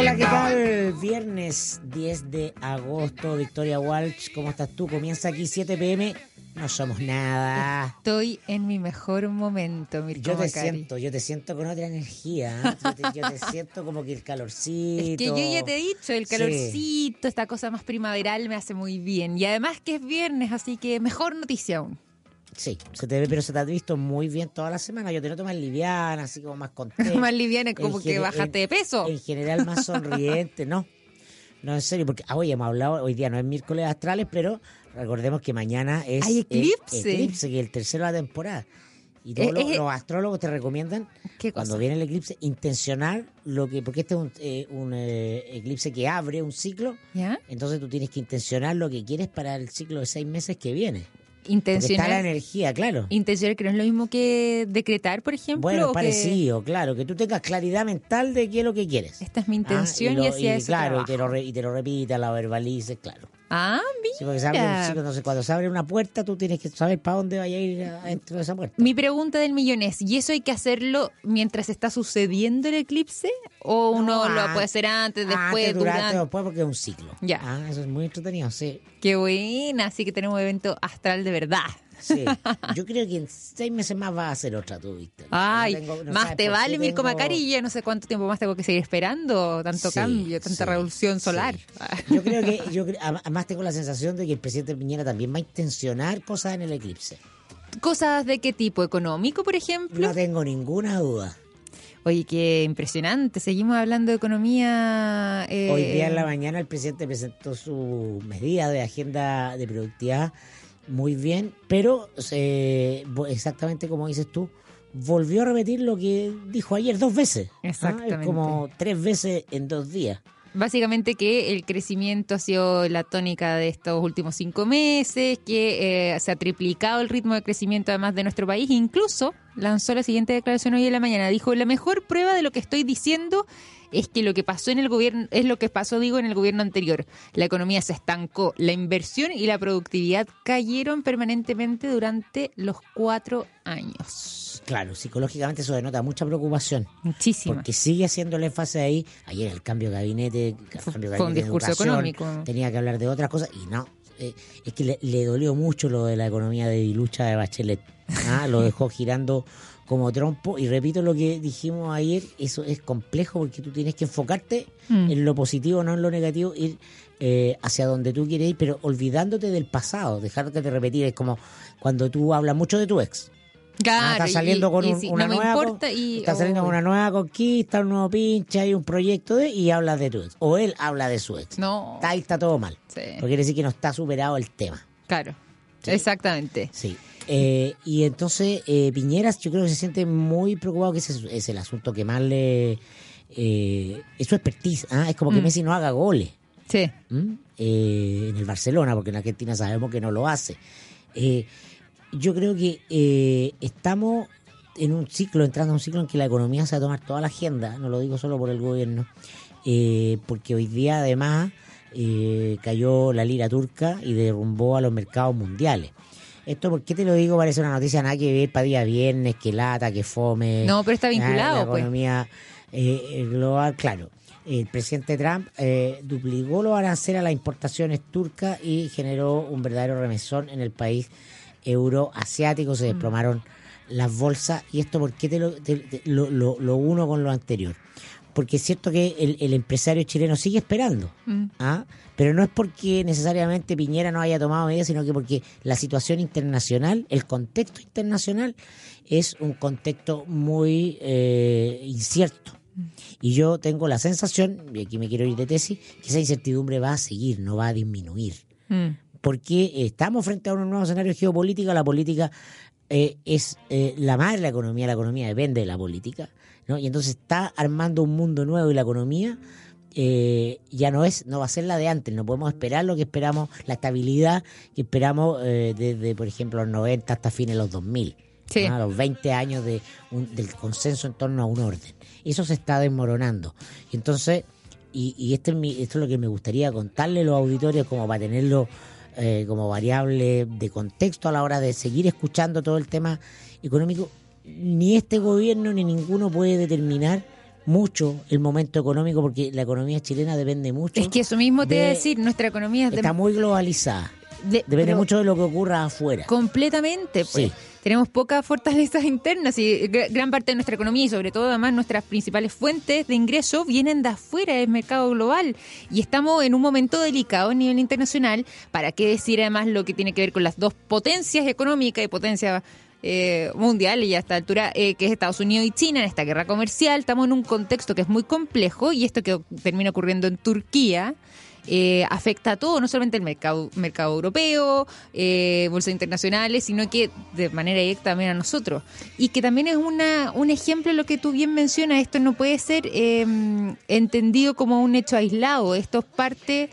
Hola, ¿qué tal? Viernes 10 de agosto, Victoria Walsh, ¿cómo estás tú? Comienza aquí 7 pm, no somos nada. Estoy en mi mejor momento, Mirko Yo te Macari. siento, yo te siento con otra energía. Yo te, yo te siento como que el calorcito. Es que yo ya te he dicho, el Sí. calorcito, esta cosa más primaveral me hace muy bien. Y además que es viernes, así que mejor noticia aún. Sí, se te ve, pero se te ha visto muy bien toda la semana. Yo te noto más liviana, así como más contenta. más liviana, como que bajaste de peso. En general más sonriente, ¿no? No, en serio, porque ah, hoy hemos hablado, hoy día no es miércoles astrales, pero recordemos que mañana es Hay el eclipse. eclipse, que es el tercero de la temporada. Y todos Eh, los, eh, los astrólogos te recomiendan, ¿Qué cuando viene el eclipse, intencionar lo que, porque este es un, eh, un, eh, eclipse que abre un ciclo, ¿Ya? entonces tú tienes que intencionar lo que quieres para el ciclo de seis meses que viene. Porque está la energía, claro. Intencional, que no es lo mismo que decretar, por ejemplo. Bueno, que parecido, claro, que tú tengas claridad mental de qué es lo que quieres. Esta es mi Ah, intención y, lo- hacia eso Claro, y te, lo y te lo repitas, la verbalices, claro. Ah, Sí, porque se abre un mira. ciclo, entonces cuando se abre una puerta tú tienes que saber para dónde vaya a ir dentro de esa puerta. Mi pregunta del millón es, ¿y eso hay que hacerlo mientras está sucediendo el eclipse? ¿O uno No, lo puede hacer antes, después, Antes, durante, durante? o después, porque es un ciclo. Ya. Ah, eso es muy entretenido, sí. Qué buena, así que tenemos evento astral de verdad. Sí. Yo creo que en seis meses más va a hacer otra tú, Víctor. Ay, No tengo- no más te vale, Mirko tengo- Macari, y ya no sé cuánto tiempo más tengo que seguir esperando, tanto Sí, cambio, tanta sí, revolución sí. solar. Yo creo que, yo además tengo la sensación de que el presidente Piñera también va a intencionar cosas en el eclipse. ¿Cosas de qué tipo? ¿Económico, por ejemplo? No tengo ninguna duda. Oye, qué impresionante. Seguimos hablando de economía. eh, Hoy día en la mañana el presidente presentó su medida de agenda de productividad muy bien, pero eh, exactamente como dices tú, volvió a repetir lo que dijo ayer dos veces. ¿ah? Exactamente. Es como tres veces en dos días. Básicamente que el crecimiento ha sido la tónica de estos últimos cinco meses, que eh, se ha triplicado el ritmo de crecimiento además de nuestro país. Incluso lanzó la siguiente declaración hoy en la mañana. Dijo, la mejor prueba de lo que estoy diciendo es que lo que pasó en el gobierno, es lo que pasó, digo, en el gobierno anterior. La economía se estancó, la inversión y la productividad cayeron permanentemente durante los cuatro años. Claro, psicológicamente eso denota mucha preocupación. Muchísimo. Porque sigue haciendo el énfasis ahí. Ayer el cambio de gabinete, el Fue- cambio de fue un gabinete discurso educación, económico. Tenía que hablar de otras cosas y no. Eh, es que le, le dolió mucho lo de la economía de dilucha de Bachelet. Ah, Lo dejó girando como trompo. Y repito lo que dijimos ayer, eso es complejo porque tú tienes que enfocarte Mm. en lo positivo, no en lo negativo, ir eh, hacia donde tú quieres ir, pero olvidándote del pasado, dejándote de repetir. Es como cuando tú hablas mucho de tu ex. Ah, Claro, estás y- saliendo con y un- si una no nueva importa y estás saliendo oh, con una nueva conquista, un nuevo pinche, hay un proyecto de y hablas de tu ex. O él habla de su ex. No. Está, ahí está todo mal. Sí. Porque quiere decir que no está superado el tema. Claro, Sí. exactamente. Sí. Eh, y entonces eh, Piñeras yo creo que se siente muy preocupado que ese es, el asunto que más le... Eh, es su expertise. ¿ah? Es como que Mm. Messi no haga goles. Sí. ¿m? Eh, en el Barcelona, porque en Argentina sabemos que no lo hace. Eh, yo creo que eh, estamos en un ciclo, entrando en un ciclo en que la economía se va a tomar toda la agenda, no lo digo solo por el gobierno, eh, porque hoy día además eh, cayó la lira turca y derrumbó a los mercados mundiales. Esto, ¿por qué te lo digo? Parece una noticia nada que ver para día viernes, que lata, que fome. No, pero está Ah, vinculado, La pues. economía eh, global, claro. El presidente Trump eh, duplicó los aranceles a las importaciones turcas y generó un verdadero remesón en el país euroasiático. Mm. Se desplomaron las bolsas. ¿Y esto por qué te lo, te- te- lo, lo- lo uno con lo anterior? Porque es cierto que el, el empresario chileno sigue esperando. Mm. ¿ah? Pero no es porque necesariamente Piñera no haya tomado medidas, sino que porque la situación internacional, el contexto internacional, es un contexto muy eh, incierto. Y yo tengo la sensación, y aquí me quiero ir de tesis, que esa incertidumbre va a seguir, no va a disminuir. Mm. Porque estamos frente a un nuevo escenario geopolítico, la política eh, es eh, la madre de la economía, la economía depende de la política, ¿no? Y entonces está armando un mundo nuevo y la economía eh, ya no es, no va a ser la de antes, no podemos esperar lo que esperamos, la estabilidad que esperamos eh, desde, por ejemplo, los 90 hasta fines de los 2000. Sí. ¿no? los 20 años de un- del consenso en torno a un orden. Eso se está desmoronando. Y entonces, y, y este es mi- esto es lo que me gustaría contarle a los auditorios como para tenerlo eh, como variable de contexto a la hora de seguir escuchando todo el tema económico, ni este gobierno ni ninguno puede determinar mucho el momento económico porque la economía chilena depende mucho. Es que eso mismo te iba a de- decir, nuestra economía es de- Está muy globalizada. de- Depende mucho de lo que ocurra afuera. Completamente, pues. Sí. Tenemos pocas fortalezas internas y gr- gran parte de nuestra economía y sobre todo además nuestras principales fuentes de ingreso vienen de afuera del mercado global y estamos en un momento delicado a nivel internacional. ¿Para qué decir además lo que tiene que ver con las dos potencias económicas y potencia eh, mundial y a esta altura eh, que es Estados Unidos y China en esta guerra comercial? Estamos en un contexto que es muy complejo y esto que termina ocurriendo en Turquía eh, afecta a todo, no solamente el mercado, mercado europeo, eh, bolsas internacionales, sino que de manera directa también a nosotros. Y que también es una, un ejemplo de lo que tú bien mencionas, esto no puede ser eh, entendido como un hecho aislado, esto es parte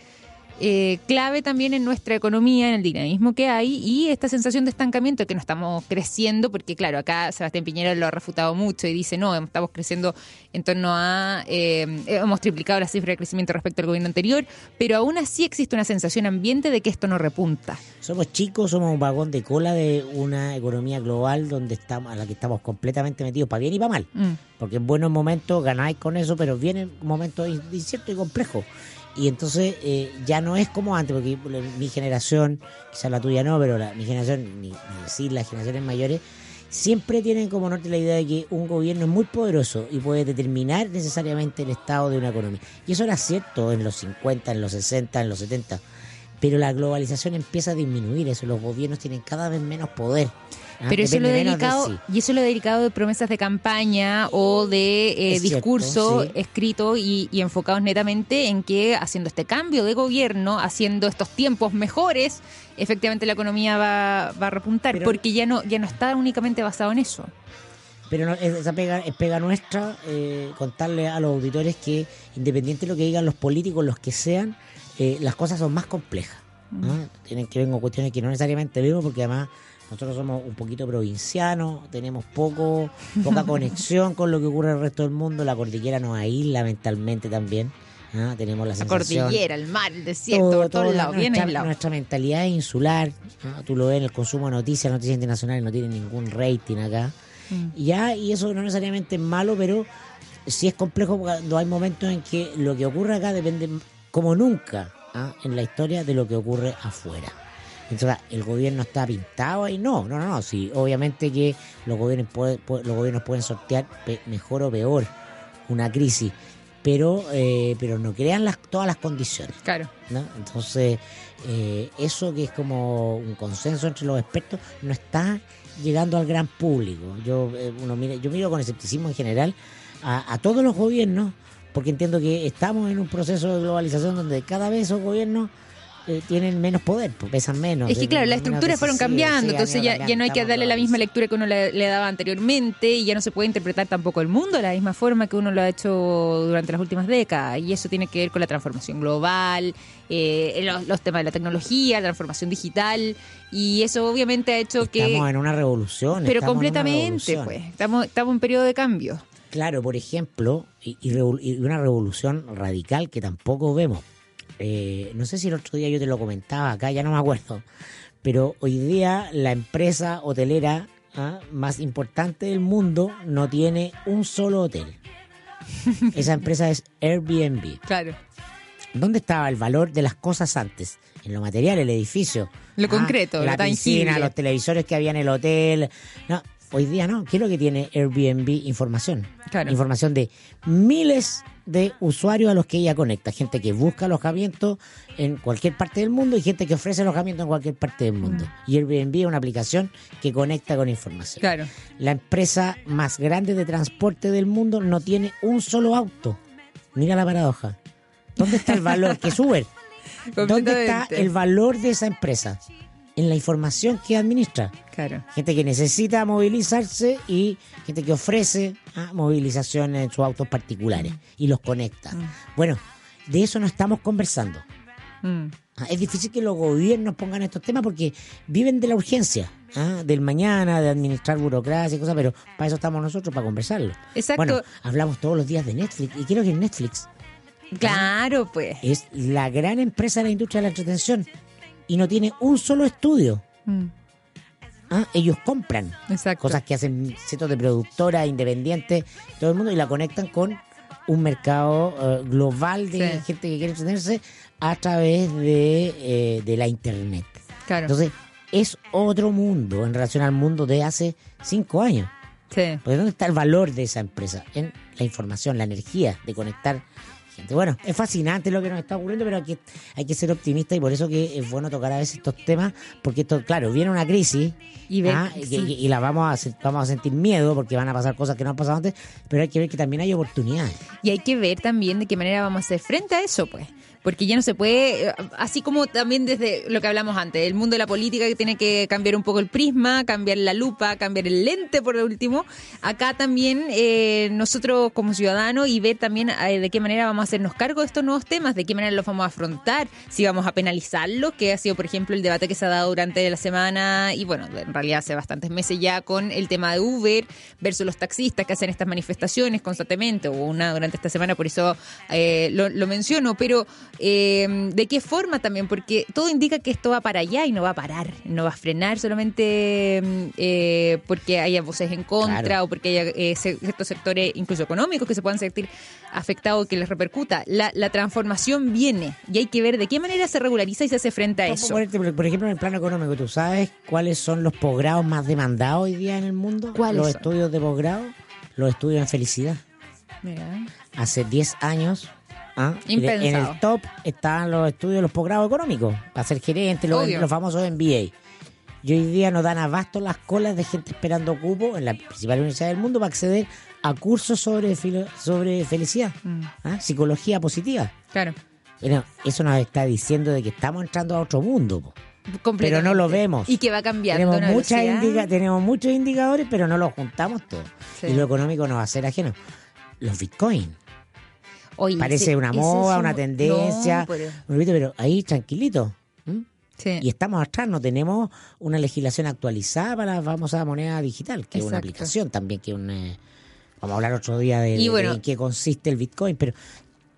eh, clave también en nuestra economía, en el dinamismo que hay y esta sensación de estancamiento que no estamos creciendo, porque claro, acá Sebastián Piñera lo ha refutado mucho y dice, no, estamos creciendo en torno a, eh, hemos triplicado la cifra de crecimiento respecto al gobierno anterior, pero aún así existe una sensación ambiente de que esto no repunta. Somos chicos, somos un vagón de cola de una economía global donde estamos, a la que estamos completamente metidos, para bien y para mal. Mm. Porque en buenos momentos ganáis con eso, pero vienen momentos inciertos y complejos. Y entonces eh, ya no es como antes, porque mi generación, quizás la tuya no, pero la, mi generación, ni, ni decir las generaciones mayores, siempre tienen como norte la idea de que un gobierno es muy poderoso y puede determinar necesariamente el estado de una economía. Y eso era cierto en los 50, en los 60, en los 70. Pero la globalización empieza a disminuir eso, los gobiernos tienen cada vez menos poder. ¿Ah? Pero eso lo de dedicado, sí. y eso lo dedicado de promesas de campaña o de eh, cierto, discurso sí. escrito y, y enfocados netamente en que haciendo este cambio de gobierno, haciendo estos tiempos mejores, efectivamente la economía va, va a repuntar, Pero- porque ya no, ya no está únicamente basado en eso. Pero no, es- esa pega, es pega nuestra eh, contarle a los auditores que independiente de lo que digan los políticos, los que sean, eh, las cosas son más complejas. ¿no? Tienen que ver con cuestiones que no necesariamente vemos porque además nosotros somos un poquito provincianos, tenemos poco, poca conexión con lo que ocurre en el resto del mundo, la cordillera nos aísla mentalmente también. ¿ah? Tenemos la, La cordillera, el mar, el desierto, todo, por todos todo, lados, nuestra, mentalidad es insular. ¿no? Tú lo ves en el consumo de noticias, noticias internacionales no tienen ningún rating acá. Mm. Ya, y eso no necesariamente es malo, pero sí es complejo cuando hay momentos en que lo que ocurre acá depende como nunca ¿ah? en la historia de lo que ocurre afuera. Entonces, ¿el gobierno está pintado ahí? No, no, no, no. Sí, obviamente que los gobiernos, puede- los gobiernos pueden sortear pe- mejor o peor una crisis, pero, eh, pero no crean las, todas las condiciones. Claro. ¿no? Entonces, eh, eso que es como un consenso entre los expertos no está llegando al gran público. Yo, eh, uno mira, yo miro con escepticismo en general a, a todos los gobiernos, porque entiendo que estamos en un proceso de globalización donde cada vez esos gobiernos eh, tienen menos poder, pues, pesan menos. Es que claro, las estructuras fueron cambiando, sí, entonces ya, no hay que darle la misma lectura que uno le, le daba anteriormente y ya no se puede interpretar tampoco el mundo de la misma forma que uno lo ha hecho durante las últimas décadas. Y eso tiene que ver con la transformación global, eh, los, los temas de la tecnología, la transformación digital y eso obviamente ha hecho que... Estamos en una revolución. Pero completamente, revolución. pues. Estamos, estamos en periodo de cambio. Claro, por ejemplo, y, y y una revolución radical que tampoco vemos. Eh, no sé si el otro día yo te lo comentaba acá, ya no me acuerdo, pero hoy día la empresa hotelera ¿ah? más importante del mundo no tiene un solo hotel. Esa empresa es Airbnb. Claro. ¿Dónde estaba el valor de las cosas antes? En lo material, el edificio. Lo concreto, la lo tangible. piscina, los televisores que había en el hotel. No, hoy día no. ¿Qué es lo que tiene Airbnb? Información. Claro. Información de miles de usuarios a los que ella conecta. Gente que busca alojamiento en cualquier parte del mundo y gente que ofrece alojamiento en cualquier parte del mundo. Y Airbnb es una aplicación que conecta con información. Mm. Claro. La empresa más grande de transporte del mundo no tiene un solo auto. Mira la paradoja. ¿Dónde está el valor? Que es Uber. ¿Dónde está el valor de esa empresa? En la información que administra. Claro. Gente que necesita movilizarse y gente que ofrece ah, movilización en sus autos particulares y los conecta. Bueno, de eso no estamos conversando. Mm. Ah, Es difícil que los gobiernos pongan estos temas porque viven de la urgencia, ah, del mañana, de administrar burocracia y cosas, pero para eso estamos nosotros, para conversarlo. Exacto. Bueno, hablamos todos los días de Netflix y creo que Netflix Claro, pues. es la gran empresa de la industria de la entretención. Y no tiene un solo estudio. Mm, ¿ah? Ellos compran Exacto. cosas que hacen cientos de productoras independientes, todo el mundo, y la conectan con un mercado eh, global de Sí. gente que quiere entretenerse a través de, eh, de la internet. Claro. Entonces, es otro mundo en relación al mundo de hace cinco años. sí. Porque ¿dónde está el valor de esa empresa? En la información, la energía de conectar gente. Bueno, es fascinante lo que nos está ocurriendo, pero hay que, hay que ser optimista y por eso que es bueno tocar a veces estos temas, porque esto, claro, viene una crisis Y ver- ah, y, sí. y- y la vamos a, vamos a sentir miedo porque van a pasar cosas que no han pasado antes, pero hay que ver que también hay oportunidades. Y hay que ver también de qué manera vamos a hacer frente a eso, pues. Porque ya no se puede, eh, así como también desde lo que hablamos antes, el mundo de la política que tiene que cambiar un poco el prisma, cambiar la lupa, cambiar el lente por último, acá también eh, nosotros como ciudadanos y ver también eh, de qué manera vamos a hacernos cargo de estos nuevos temas, de qué manera los vamos a afrontar, si vamos a penalizarlos, que ha sido por ejemplo el debate que se ha dado durante la semana y bueno, en realidad hace bastantes meses ya con el tema de Uber versus los taxistas que hacen estas manifestaciones constantemente, hubo una durante esta semana, por eso eh, lo, lo menciono, pero eh, ¿de qué forma también? Porque todo indica que esto va para allá y no va a parar, no va a frenar solamente mm, eh, porque haya voces en contra Claro. o porque haya eh, ciertos sectores, incluso económicos, que se puedan sentir afectados, que les repercuta. La, la transformación viene y hay que ver de qué manera se regulariza y se hace frente a eso. ponerte, por por ejemplo, en el plano económico, ¿tú sabes cuáles son los posgrados más demandados hoy día en el mundo? ¿Cuáles Los son? estudios de posgrado, los estudios en felicidad. Mira. hace 10 años. ¿Ah? En el top estaban los estudios, los posgrados económicos, para ser gerente, los, famosos MBA. Y hoy día nos dan abasto las colas de gente esperando cupo en la principal universidad del mundo para acceder a cursos sobre, filo- sobre felicidad, Mm. ¿ah? psicología positiva. Claro. Bueno, eso nos está diciendo de que estamos entrando a otro mundo. po. Pero no lo vemos. Y que va cambiando. Tenemos, muchas indica- tenemos muchos indicadores, pero no los juntamos todos. Sí. Y lo económico nos va a ser ajeno. Los bitcoins. Oye, Parece ese- una moda, es un- una tendencia. No, pero- pero ahí tranquilito. sí. Y estamos atrás, no tenemos una legislación actualizada para la famosa moneda digital, que es una aplicación también, que es un, eh, vamos a hablar otro día de, Y de- bueno- de en qué consiste el Bitcoin, pero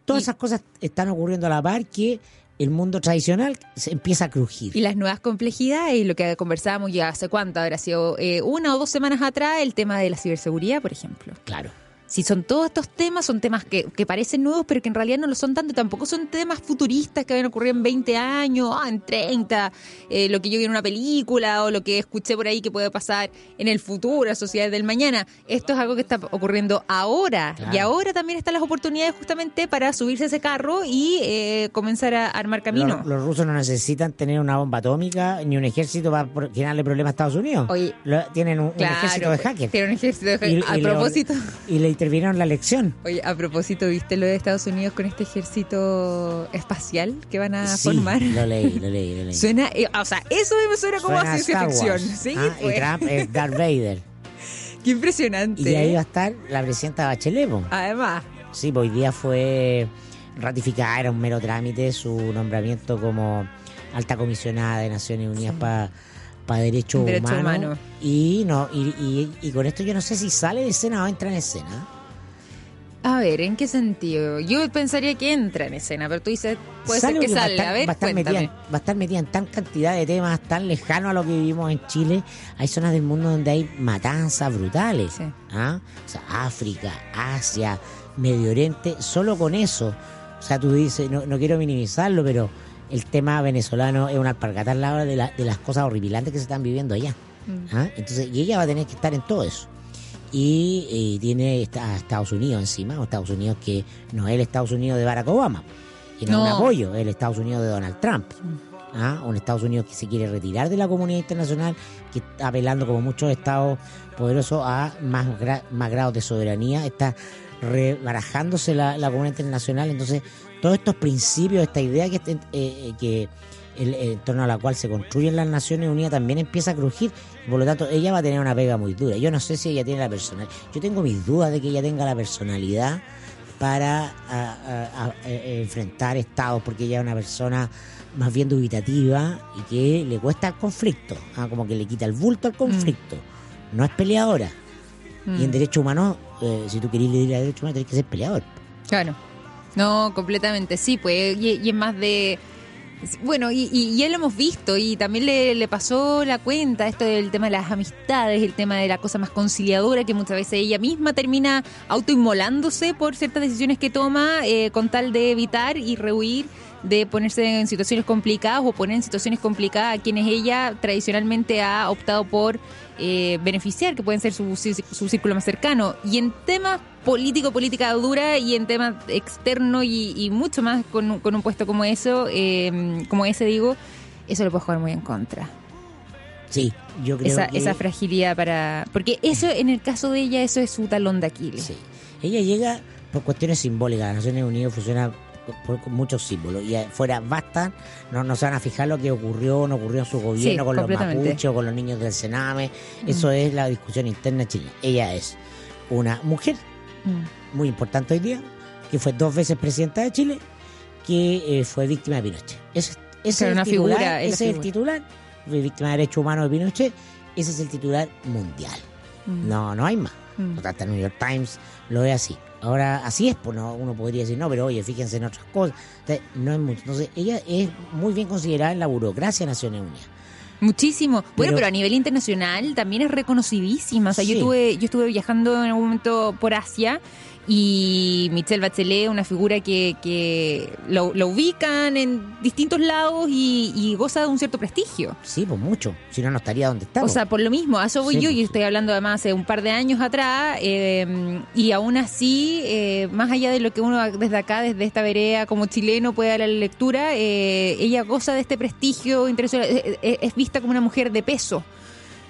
todas Y- esas cosas están ocurriendo a la par que el mundo tradicional se empieza a crujir. Y las nuevas complejidades y lo que conversábamos ya hace cuánto, habrá sido eh, una o dos semanas atrás, el tema de la ciberseguridad, por ejemplo. Claro. Si son todos estos temas, son temas que, que parecen nuevos, pero que en realidad no lo son tanto. Tampoco son temas futuristas que van a ocurrir en 20 años, ah, en 30, eh, lo que yo vi en una película o lo que escuché por ahí que puede pasar en el futuro, la sociedad del mañana. Esto es algo que está ocurriendo ahora. Claro. Y ahora también están las oportunidades justamente para subirse a ese carro y eh, comenzar a armar camino. Los, los rusos no necesitan tener una bomba atómica ni un ejército para generarle problemas a Estados Unidos. Oye, Lo- tienen un, ejército de pues, hackers. tiene un ejército de Y- hackers. A y le- propósito. y le intervinieron la elección. Oye, a propósito, ¿viste lo de Estados Unidos con este ejército espacial que van a Sí, formar? lo leí, lo leí, lo leí. Suena, eh, o sea, eso me suena como Suena a ciencia ficción. Sí, Ah, y pues. Trump es Darth Vader. Qué impresionante. Y ahí va a estar la presidenta Bachelet. Además, Sí, pues hoy día fue ratificada, era un mero trámite su nombramiento como alta comisionada de Naciones Unidas para Derechos Derechos Humanos. humanos. Y, no, y, y- y con esto yo no sé si sale de escena o entra en escena. a ver, ¿en qué sentido? Yo pensaría que entra en escena, pero tú dices, puede ser que porque va a salga. estar- A ver, va a estar metida, en- va a estar metida en tan cantidad de temas tan lejanos a lo que vivimos en Chile. Hay zonas del mundo donde hay matanzas brutales. Sí. ¿ah? O sea, África, Asia, Medio Oriente, solo con eso. O sea, tú dices, no, no quiero minimizarlo, pero el tema venezolano es una alpargata al lado de, la- de las cosas horripilantes que se están viviendo allá. Mm. ¿ah? Entonces, y ella va a tener que estar en todo eso. Y, eh, tiene a Estados Unidos encima, o Estados Unidos que no es el Estados Unidos de Barack Obama, y no, es un apoyo, es el Estados Unidos de Donald Trump. ¿ah? Un Estados Unidos que se quiere retirar de la comunidad internacional, que está apelando como muchos estados poderosos a más, gra- más grados de soberanía, está rebarajándose la, la comunidad internacional. Entonces, todos estos principios, esta idea que, eh, eh, que el- en torno a la cual se construyen las Naciones Unidas también empieza a crujir. Por lo tanto, ella va a tener una pega muy dura. Yo no sé si ella tiene la personalidad. Yo tengo mis dudas de que ella tenga la personalidad para a- a- a- a- enfrentar estados, porque ella es una persona más bien dubitativa y que le cuesta el conflicto, ah, como que le quita el bulto al conflicto. No es peleadora. Y en Mm. derechos humanos, eh, si tú querés liderar derechos humanos, tenés que ser peleador. Claro. No, completamente, sí, pues, y, es más de, Bueno, y, y ya lo hemos visto y también le, le pasó la cuenta esto del tema de las amistades, el tema de la cosa más conciliadora que muchas veces ella misma termina autoinmolándose por ciertas decisiones que toma eh, con tal de evitar y rehuir de ponerse en situaciones complicadas o poner en situaciones complicadas a quienes ella tradicionalmente ha optado por eh, beneficiar, que pueden ser su, su círculo más cercano. Y en temas político, política dura y en temas externo y, y mucho más con, un- con un puesto como eso, eh, como ese digo, eso lo puede jugar muy en contra. Sí, yo creo Esa, que... esa fragilidad para... Porque eso, en el caso de ella, eso es su talón de Aquiles. Sí. Ella llega por cuestiones simbólicas. Naciones Unidas funciona por, muchos símbolos. Y afuera bastan, no, no se van a fijar lo que ocurrió, no ocurrió en su gobierno Sí, con los mapuches o con los niños del Sename. Eso es la discusión interna chilena. Ella es una mujer Mm. muy importante hoy día, que fue dos veces presidenta de Chile, que eh, fue víctima de Pinochet. Ese, es el una titular, figura, ese es el titular, fue víctima de derechos humanos de Pinochet, ese es el titular mundial. Mm. No, no hay más. Mm. No, hasta el New York Times lo ve así. Ahora, así es, pues no, uno podría decir, no, pero oye, fíjense en otras cosas. Entonces, no es mucho. Entonces, ella es muy bien considerada en la burocracia de Naciones Unidas. Muchísimo. Bueno, Pero- a nivel internacional también es reconocidísima. O sea, yo estuve, yo estuve viajando en algún momento por Asia y Michelle Bachelet, una figura que, que lo, lo ubican en distintos lados y, y goza de un cierto prestigio. Sí, pues mucho. Si no, no estaría donde está. O sea, por lo mismo, a eso voy Sí, yo, pues, y estoy hablando además hace un par de años atrás, eh, y aún así, eh, más allá de lo que uno desde acá, desde esta vereda como chileno puede dar a la lectura, eh, ella goza de este prestigio internacional, es, vista como una mujer de peso.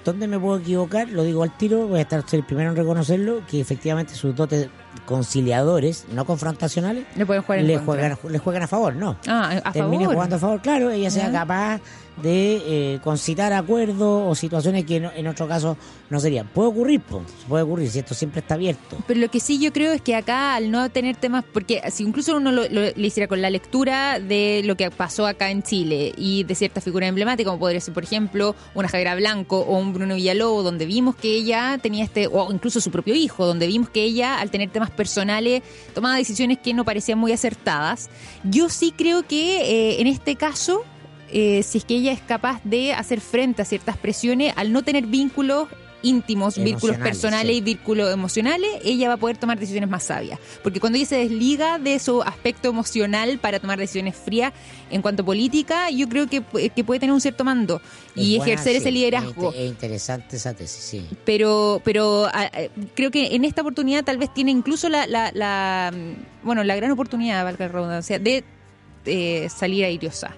¿Dónde me puedo equivocar? Lo digo al tiro, voy a estar el primero en reconocerlo, que efectivamente sus dotes conciliadores, no confrontacionales, Le pueden jugar le juegan, le juegan a favor, ¿no. Ah, a termine favor. jugando a favor, claro, ella sea capaz de eh, concitar acuerdos o situaciones que no- en otro caso no serían. Puede ocurrir, pues, puede ocurrir, si esto siempre está abierto. Pero lo que sí yo creo es que acá, al no tener temas, porque si incluso uno lo, hiciera con la lectura de lo que pasó acá en Chile y de ciertas figuras emblemáticas, como podría ser, por ejemplo, una Javiera Blanco o un Bruno Villalobos, donde vimos que ella tenía este, o incluso su propio hijo, donde vimos que ella, al tener temas personales, tomaba decisiones que no parecían muy acertadas. Yo sí creo que eh, en este caso eh, si es que ella es capaz de hacer frente a ciertas presiones, al no tener vínculos íntimos, vínculos personales sí. y vínculos emocionales, ella va a poder tomar decisiones más sabias. Porque cuando ella se desliga de su aspecto emocional para tomar decisiones frías en cuanto a política, yo creo que, que puede tener un cierto mando y buena, ejercer ese liderazgo. Es, es interesante esa tesis, sí. Pero, pero a- a- creo que en esta oportunidad tal vez tiene incluso la, la, la, mm, bueno, la gran oportunidad, valga la redundancia, de eh, salir airiosa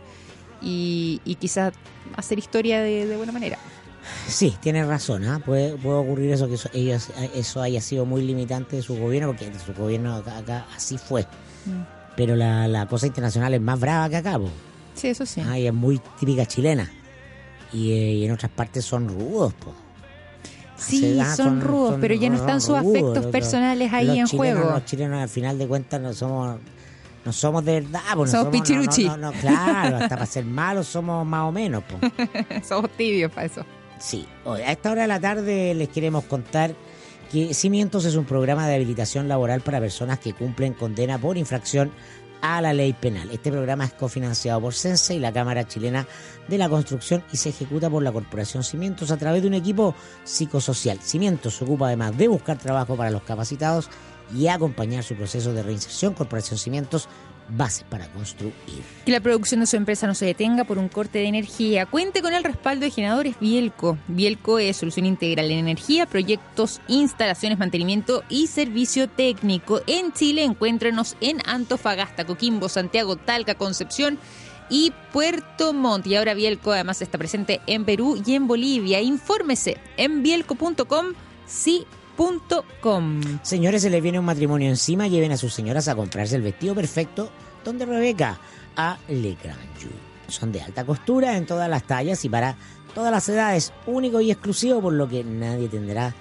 y, y quizás hacer historia de, de buena manera. Sí, tienes razón, ¿ah? puede, puede ocurrir eso, que eso, ellos, eso haya sido muy limitante de su gobierno, porque su gobierno acá, acá así fue. Mm. Pero la, la cosa internacional es más brava que acá. Sí, eso sí. Ah, y es muy típica chilena. Y, eh, y en otras partes son rudos, po. Sí, da- son, rudos, pero ya no están sus rudos, afectos los- personales ahí los en chilenos, juego. Los chilenos al final de cuentas no somos no somos de verdad, po, no Somos pichiruchi. No, no, claro, hasta para ser malos somos más o menos. Somos tibios para eso. Sí, a esta hora de la tarde les queremos contar que Cimientos es un programa de habilitación laboral para personas que cumplen condena por infracción a la ley penal. Este programa es cofinanciado por Sense y la Cámara Chilena de la Construcción y se ejecuta por la Corporación Cimientos a través de un equipo psicosocial. Cimientos se ocupa además de buscar trabajo para los capacitados y acompañar su proceso de reinserción. Corporación Cimientos, bases para construir. Que la producción de su empresa no se detenga por un corte de energía. Cuente con el respaldo de generadores Bielco. Bielco es solución integral en energía, proyectos, instalaciones, mantenimiento y servicio técnico. En Chile, encuéntrenos en Antofagasta, Coquimbo, Santiago, Talca, Concepción y Puerto Montt. Y ahora Bielco además está presente en Perú y en Bolivia. Infórmese en bielco.com, sí.com. Señores, se les viene un matrimonio encima, lleven a sus señoras a comprarse el vestido perfecto donde Rebeca a Le Grand Jour. Son de alta costura en todas las tallas y para todas las edades, único y exclusivo, por lo que nadie tendrá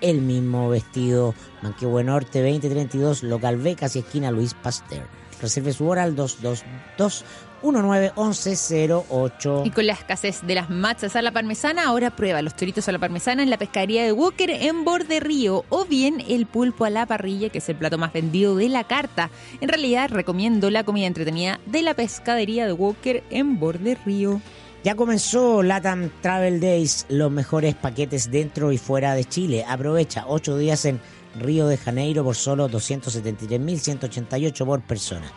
el mismo vestido. Manquehue Norte 2032, local B, casi esquina Luis Pasteur. Reserve su hora al 222 191108. Y con la escasez de las machas a la parmesana, ahora prueba los choritos a la parmesana en la pescadería de Walker en Borde Río o bien el pulpo a la parrilla, que es el plato más vendido de la carta. En realidad, recomiendo la comida entretenida de la pescadería de Walker en Borde Río. Ya comenzó Latam Travel Days, los mejores paquetes dentro y fuera de Chile. Aprovecha ocho días en Río de Janeiro por solo 273.188 por persona.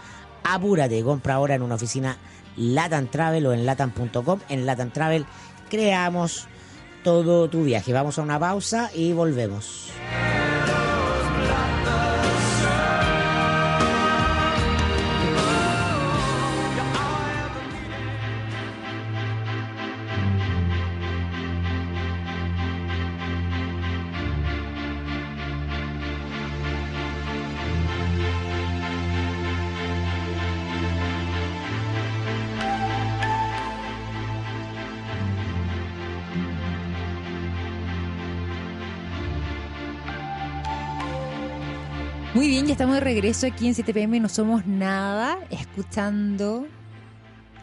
Apúrate, compra ahora en una oficina Latam Travel o en latam.com. En Latam Travel creamos todo tu viaje. Vamos a una pausa y volvemos. Bien, ya estamos de regreso aquí en 7pm, no somos nada, escuchando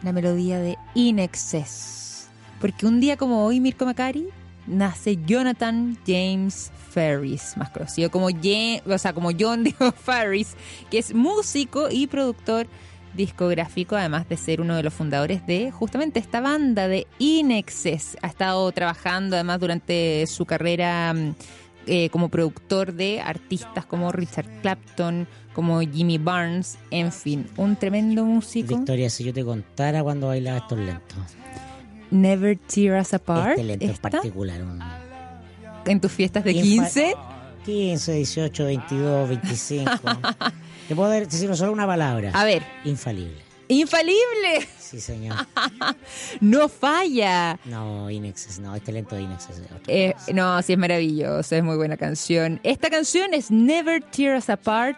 la melodía de In Excess. Porque un día como hoy, Mirko Macari, nace Jonathan James Ferris, más conocido como, o sea, como John Diego Ferris, que es músico y productor discográfico, además de ser uno de los fundadores de justamente esta banda de In Excess. Ha estado trabajando además durante su carrera mm, eh, como productor de artistas como Richard Clapton, como Jimmy Barnes, en fin, un tremendo músico. Victoria, si yo te contara cuando bailaba estos lentos. Never Tear Us Apart. Este lento en ¿está particular. Un... en tus fiestas de Infa- 15. 15, 18, 22, 25. te puedo decir solo una palabra. A ver, Infalible. infalible, Sí, señor. no falla. No, Inexes, no, este lento de Inexes. Eh, no, sí es maravilloso, es muy buena canción. Esta canción es Never Tear Us Apart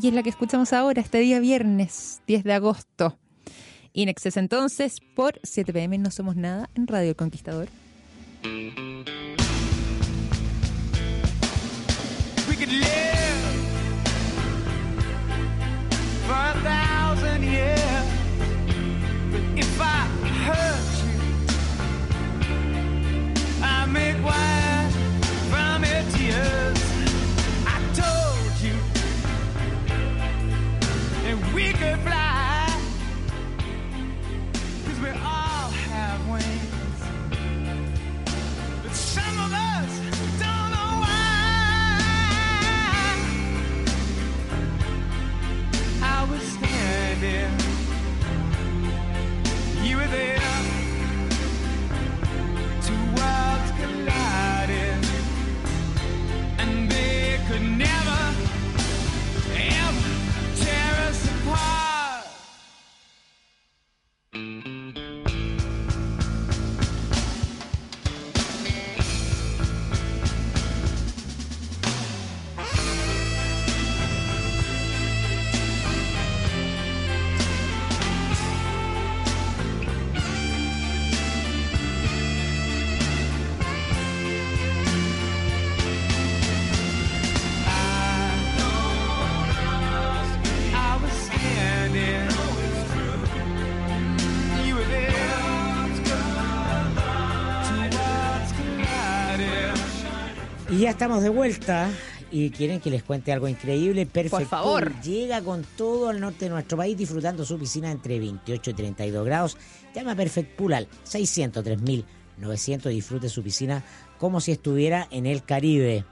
y es la que escuchamos ahora, este día viernes, 10 de agosto. Inexes entonces por 7 pm No Somos Nada en Radio El Conquistador. We could live for a thousand years. If I hurt you, I make wine from your tears. I told you that we could fly. Cause we're all ya estamos de vuelta. Y quieren que les cuente algo increíble. Perfecto. favor. Llega con todo al norte de nuestro país disfrutando su piscina entre 28 y 32 grados. Llama a Perfect Pool al 603.900 y disfrute su piscina como si estuviera en el Caribe.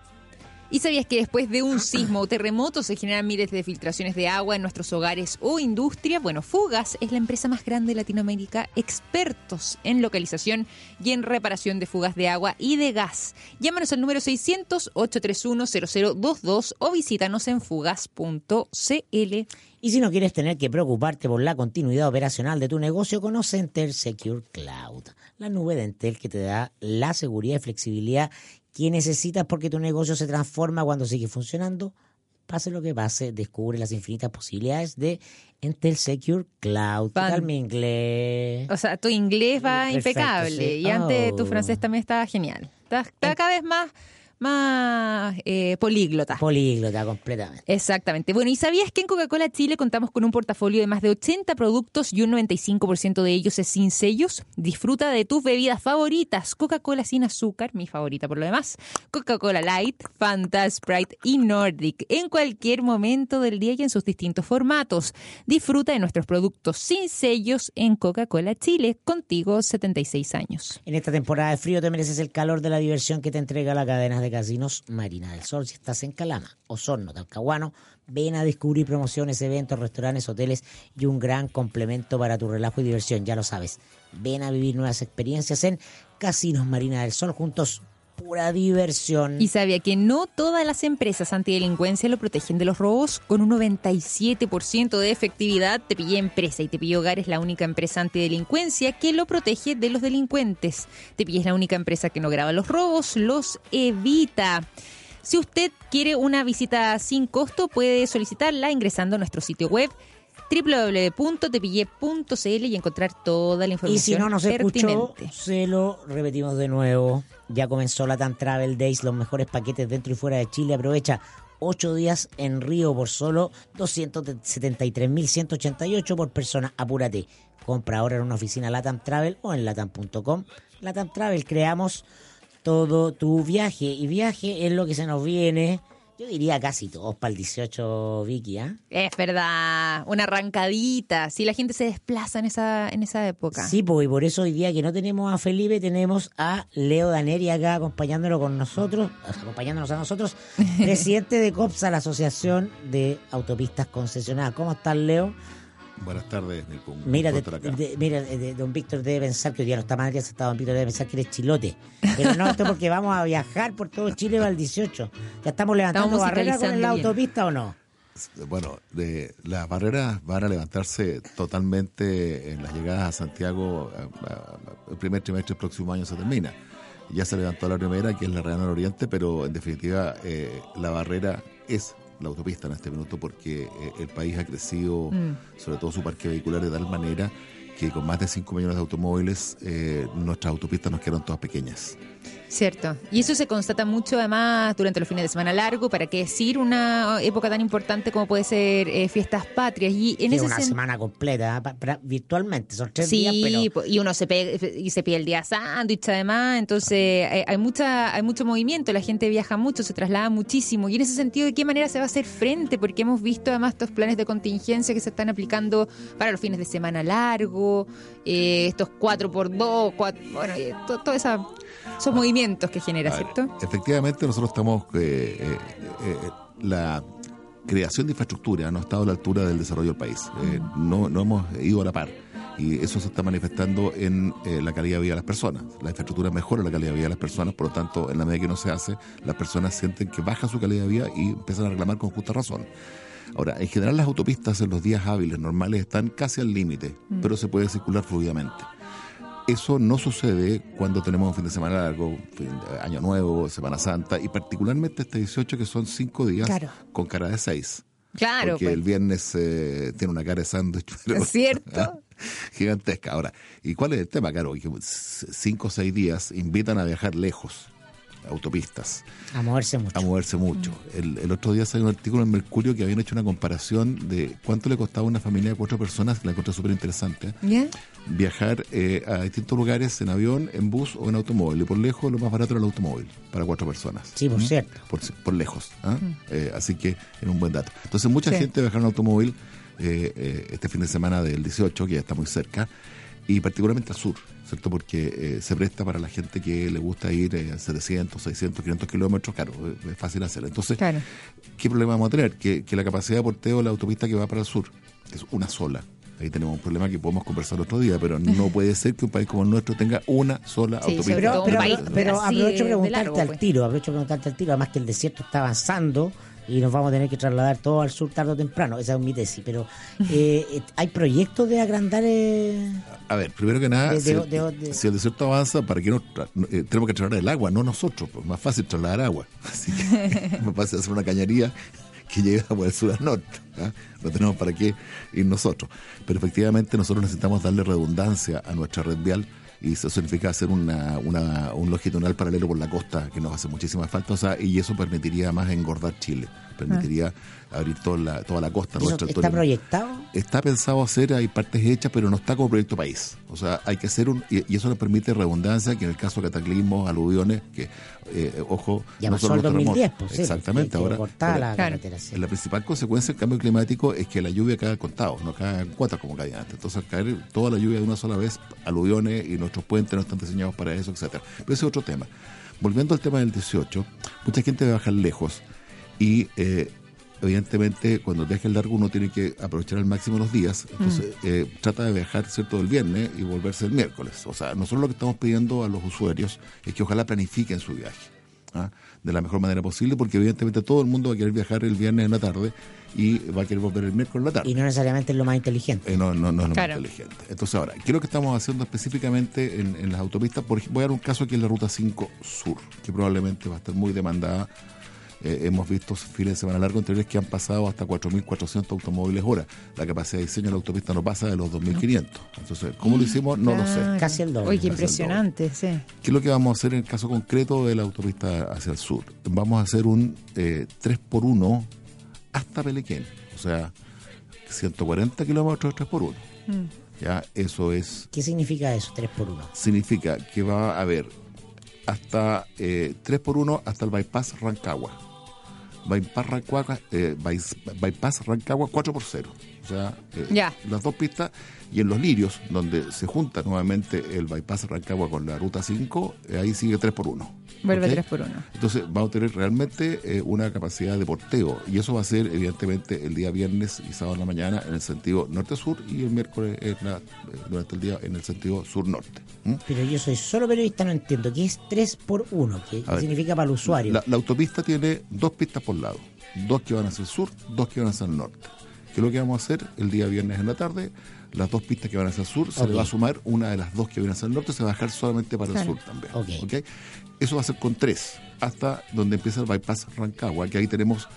¿Y sabías que después de un sismo o terremoto se generan miles de filtraciones de agua en nuestros hogares o industria? Bueno, Fugas es la empresa más grande de Latinoamérica, expertos en localización y en reparación de fugas de agua y de gas. Llámanos al número 600-831-0022 o visítanos en fugas.cl. Y si no quieres tener que preocuparte por la continuidad operacional de tu negocio, conoce Entel Secure Cloud, la nube de Entel que te da la seguridad y flexibilidad que necesitas porque tu negocio se transforma cuando sigue funcionando. Pase lo que pase, descubre las infinitas posibilidades de Entel Secure Cloud. ¿Qué Pan- tal mi inglés? O sea, tu inglés va Perfecto, impecable sí. y antes tu Oh. francés también está genial. Está, está cada vez más, más eh, políglota. Políglota, completamente. Exactamente. Bueno, ¿y sabías que en Coca-Cola Chile contamos con un portafolio de más de 80 productos y un 95% de ellos es sin sellos? Disfruta de tus bebidas favoritas. Coca-Cola sin azúcar, mi favorita por lo demás. Coca-Cola Light, Fanta, Sprite y Nordic en cualquier momento del día y en sus distintos formatos. Disfruta de nuestros productos sin sellos en Coca-Cola Chile. Contigo 76 años. En esta temporada de frío te mereces el calor de la diversión que te entrega la cadena de casinos Marina del Sol. Si estás en Calama, Osorno, Talcahuano, ven a descubrir promociones, eventos, restaurantes, hoteles y un gran complemento para tu relajo y diversión. Ya lo sabes, ven a vivir nuevas experiencias en Casinos Marina del Sol juntos. Pura diversión. Y sabía que no todas las empresas antidelincuencia lo protegen de los robos. Con un 97% de efectividad, Te Pillé Empresa y Te Pillé Hogar es la única empresa antidelincuencia que lo protege de los delincuentes. Te Pillé es la única empresa que no graba los robos, los evita. Si usted quiere una visita sin costo, puede solicitarla ingresando a nuestro sitio web www.tepille.cl y encontrar toda la información Y si no nos escuchó, se lo repetimos de nuevo. Ya comenzó la TAN Travel Days, los mejores paquetes dentro y fuera de Chile. Aprovecha ocho días en Río por solo 273.188 por persona. Apúrate. Compra ahora en una oficina Latam Travel o en latam.com. Latam Travel, creamos todo tu viaje. Y viaje es lo que se nos viene. Yo diría casi todos para el 18, Vicky, ¿ah? Es verdad, una arrancadita. Si la gente se desplaza en esa, en esa época. Sí, pues, y por eso hoy día que no tenemos a Felipe, tenemos a Leo Daneri acá acompañándolo con nosotros, acompañándonos a nosotros, presidente de COPSA, la Asociación de Autopistas Concesionadas. ¿Cómo estás, Leo? Buenas tardes. Un Mira, de- de- mira, de- don Víctor debe pensar que hoy día no está mal, ya se está don Víctor debe pensar que eres chilote. Pero no, esto porque vamos a viajar por todo Chile para el 18. ¿Ya estamos levantando Estamos barreras con la autopista o no? Bueno, de, las barreras van a levantarse totalmente en las llegadas a Santiago. el primer trimestre del próximo año se termina. Ya se levantó la primera, que es la Real Oriente, pero en definitiva eh, la barrera es la autopista en este minuto porque eh, el país ha crecido, sobre todo su parque vehicular, de tal manera que con más de 5 millones de automóviles eh, nuestras autopistas nos quedaron todas pequeñas. Cierto. Y eso se constata mucho además durante los fines de semana largo, para qué decir una época tan importante como puede ser eh, fiestas patrias. Y en ese una sen- semana completa, ¿eh? Virtualmente, son tres Sí, días, pero... y uno se pega, y se pide el día sándwich además, entonces hay, hay mucha hay mucho movimiento, la gente viaja mucho, se traslada muchísimo y en ese sentido de qué manera se va a hacer frente, porque hemos visto además estos planes de contingencia que se están aplicando para los fines de semana largo, eh, estos 4 por 2 cuatro, bueno, eh, to- todos esa- movimientos que genera, ver, ¿cierto? Efectivamente, nosotros estamos. eh, eh, eh, la creación de infraestructura no ha estado a la altura del desarrollo del país. Eh, no, no hemos ido a la par. Y eso se está manifestando en eh, la calidad de vida de las personas. La infraestructura mejora la calidad de vida de las personas, por lo tanto, en la medida que no se hace, las personas sienten que baja su calidad de vida y empiezan a reclamar con justa razón. Ahora, en general las autopistas en los días hábiles normales están casi al límite, pero se puede circular fluidamente. Eso no sucede cuando tenemos un fin de semana largo, fin de Año Nuevo, Semana Santa, y particularmente este 18 que son cinco días Claro. con cara de seis. Claro, porque pues. el viernes eh, tiene una cara de sándwich. pero- ¿Es cierto? ¿Ah? Gigantesca. Ahora, ¿y cuál es el tema? Claro, que c- cinco o seis días invitan a viajar lejos, autopistas A moverse mucho. a moverse mucho. El, el otro día salió un artículo en Mercurio que habían hecho una comparación de cuánto le costaba a una familia de cuatro personas, la encontré súper interesante, ¿Ya? viajar eh, a distintos lugares en avión, en bus o en automóvil. Y por lejos lo más barato era el automóvil para cuatro personas. Sí, por ¿Mm? cierto. Por, por lejos. ¿ah? Eh, así que era un buen dato. Entonces mucha Sí. gente viajaron en automóvil eh, eh, este fin de semana del 18, que ya está muy cerca, y particularmente al sur, ¿cierto? Porque eh, se presta para la gente que le gusta ir eh, a 700, 600, 500 kilómetros, claro, es fácil hacer. Entonces, Claro. ¿qué problema vamos a tener? Que, que la capacidad de porteo de la autopista que va para el sur es una sola. Ahí tenemos un problema que podemos conversar otro día, pero no puede ser que un país como el nuestro tenga una sola Sí, autopista. Pero, pero, pero así aprovecho preguntarte largo, al pues. tiro, aprovecho preguntarte al tiro, además que el desierto está avanzando y nos vamos a tener que trasladar todo al sur tarde o temprano, esa es mi tesis, pero eh, eh, ¿hay proyectos de agrandar eh, A ver, primero que nada, De- si, de- el, de- de- si el desierto avanza, ¿para qué nos eh, tenemos que trasladar el agua? No nosotros, pues más fácil trasladar agua. Así que más fácil hacer una cañería que llegue por el sur al norte. ¿ah? No tenemos para qué ir nosotros. Pero efectivamente nosotros necesitamos darle redundancia a nuestra red vial y eso significa hacer una, una, un longitudinal paralelo por la costa que nos hace muchísima falta, o sea, y eso permitiría más engordar Chile, permitiría abrir toda la, toda la costa ¿Eso nuestra. ¿Está proyectado? Está pensado hacer, hay partes hechas, pero no está como proyecto país. O sea, hay que hacer un. Y, y eso nos permite redundancia, que en el caso de cataclismos, aluviones, que, eh, ojo. Ya no pasó solo el los 2010, terremotos. pues. Exactamente. Ahora, la Claro. carretera, sí. la principal consecuencia del cambio climático es que la lluvia cae al contado, no cae en cuotas como caía antes. Entonces, al caer toda la lluvia de una sola vez, aluviones y nuestros puentes no están diseñados para eso, etcétera. Pero ese es otro tema. Volviendo al tema del 18, mucha gente va a bajar lejos y eh, evidentemente cuando viaja el largo uno tiene que aprovechar al máximo los días, entonces eh, trata de viajar cierto el viernes y volverse el miércoles. O sea, nosotros lo que estamos pidiendo a los usuarios es que ojalá planifiquen su viaje. ¿ah? de la mejor manera posible, porque evidentemente todo el mundo va a querer viajar el viernes en la tarde y va a querer volver el miércoles en la tarde. Y no necesariamente es lo más inteligente. Eh, no, no, no es lo Claro. más inteligente. Entonces, ahora, ¿qué es lo que estamos haciendo específicamente en, en las autopistas? Por, ej- voy a dar un caso aquí en la Ruta 5 Sur, que probablemente va a estar muy demandada. Eh, hemos visto fines de semana largo anteriores que han pasado hasta 4.400 automóviles hora. La capacidad de diseño de la autopista no pasa de los 2.500. Entonces, ¿cómo lo hicimos? No lo sé. Claro. Casi el doble. Oye, impresionante, sí. ¿Qué es lo que vamos a hacer en el caso concreto de la autopista hacia el sur? Vamos a hacer un eh, 3x1 hasta Pelequén. O sea, 140 kilómetros 3x1. Ya, eso es ¿Qué significa eso, 3 por 1 significa que va a haber hasta eh, 3 por 1 hasta el bypass Rancagua. Bypass Rancagua, eh, bypass Rancagua 4 por 0. O sea, eh, Ya. las dos pistas. Y en los Lirios, donde se junta nuevamente el bypass Rancagua con la ruta 5, eh, ahí sigue 3 por 1. Vuelve ¿ok? 3 por 1. Entonces vamos a tener realmente eh, una capacidad de porteo y eso va a ser evidentemente el día viernes y sábado en la mañana en el sentido norte-sur y el miércoles en la- eh, durante el día en el sentido sur-norte. ¿m? Pero yo soy solo periodista, no entiendo. ¿Qué es 3 por 1 ¿Qué, significa para el usuario? La, la autopista tiene dos pistas por lado, dos que van hacia el sur, dos que van hacia el norte. ¿Qué es lo que vamos a hacer el día viernes en la tarde? Las dos pistas que van hacia el sur, se le va a sumar una de las dos que viene hacia el norte, se va a dejar solamente para Claro. el sur también. Ok. ¿ok? Eso va a ser con tres, hasta donde empieza el bypass Rancagua, que ahí tenemos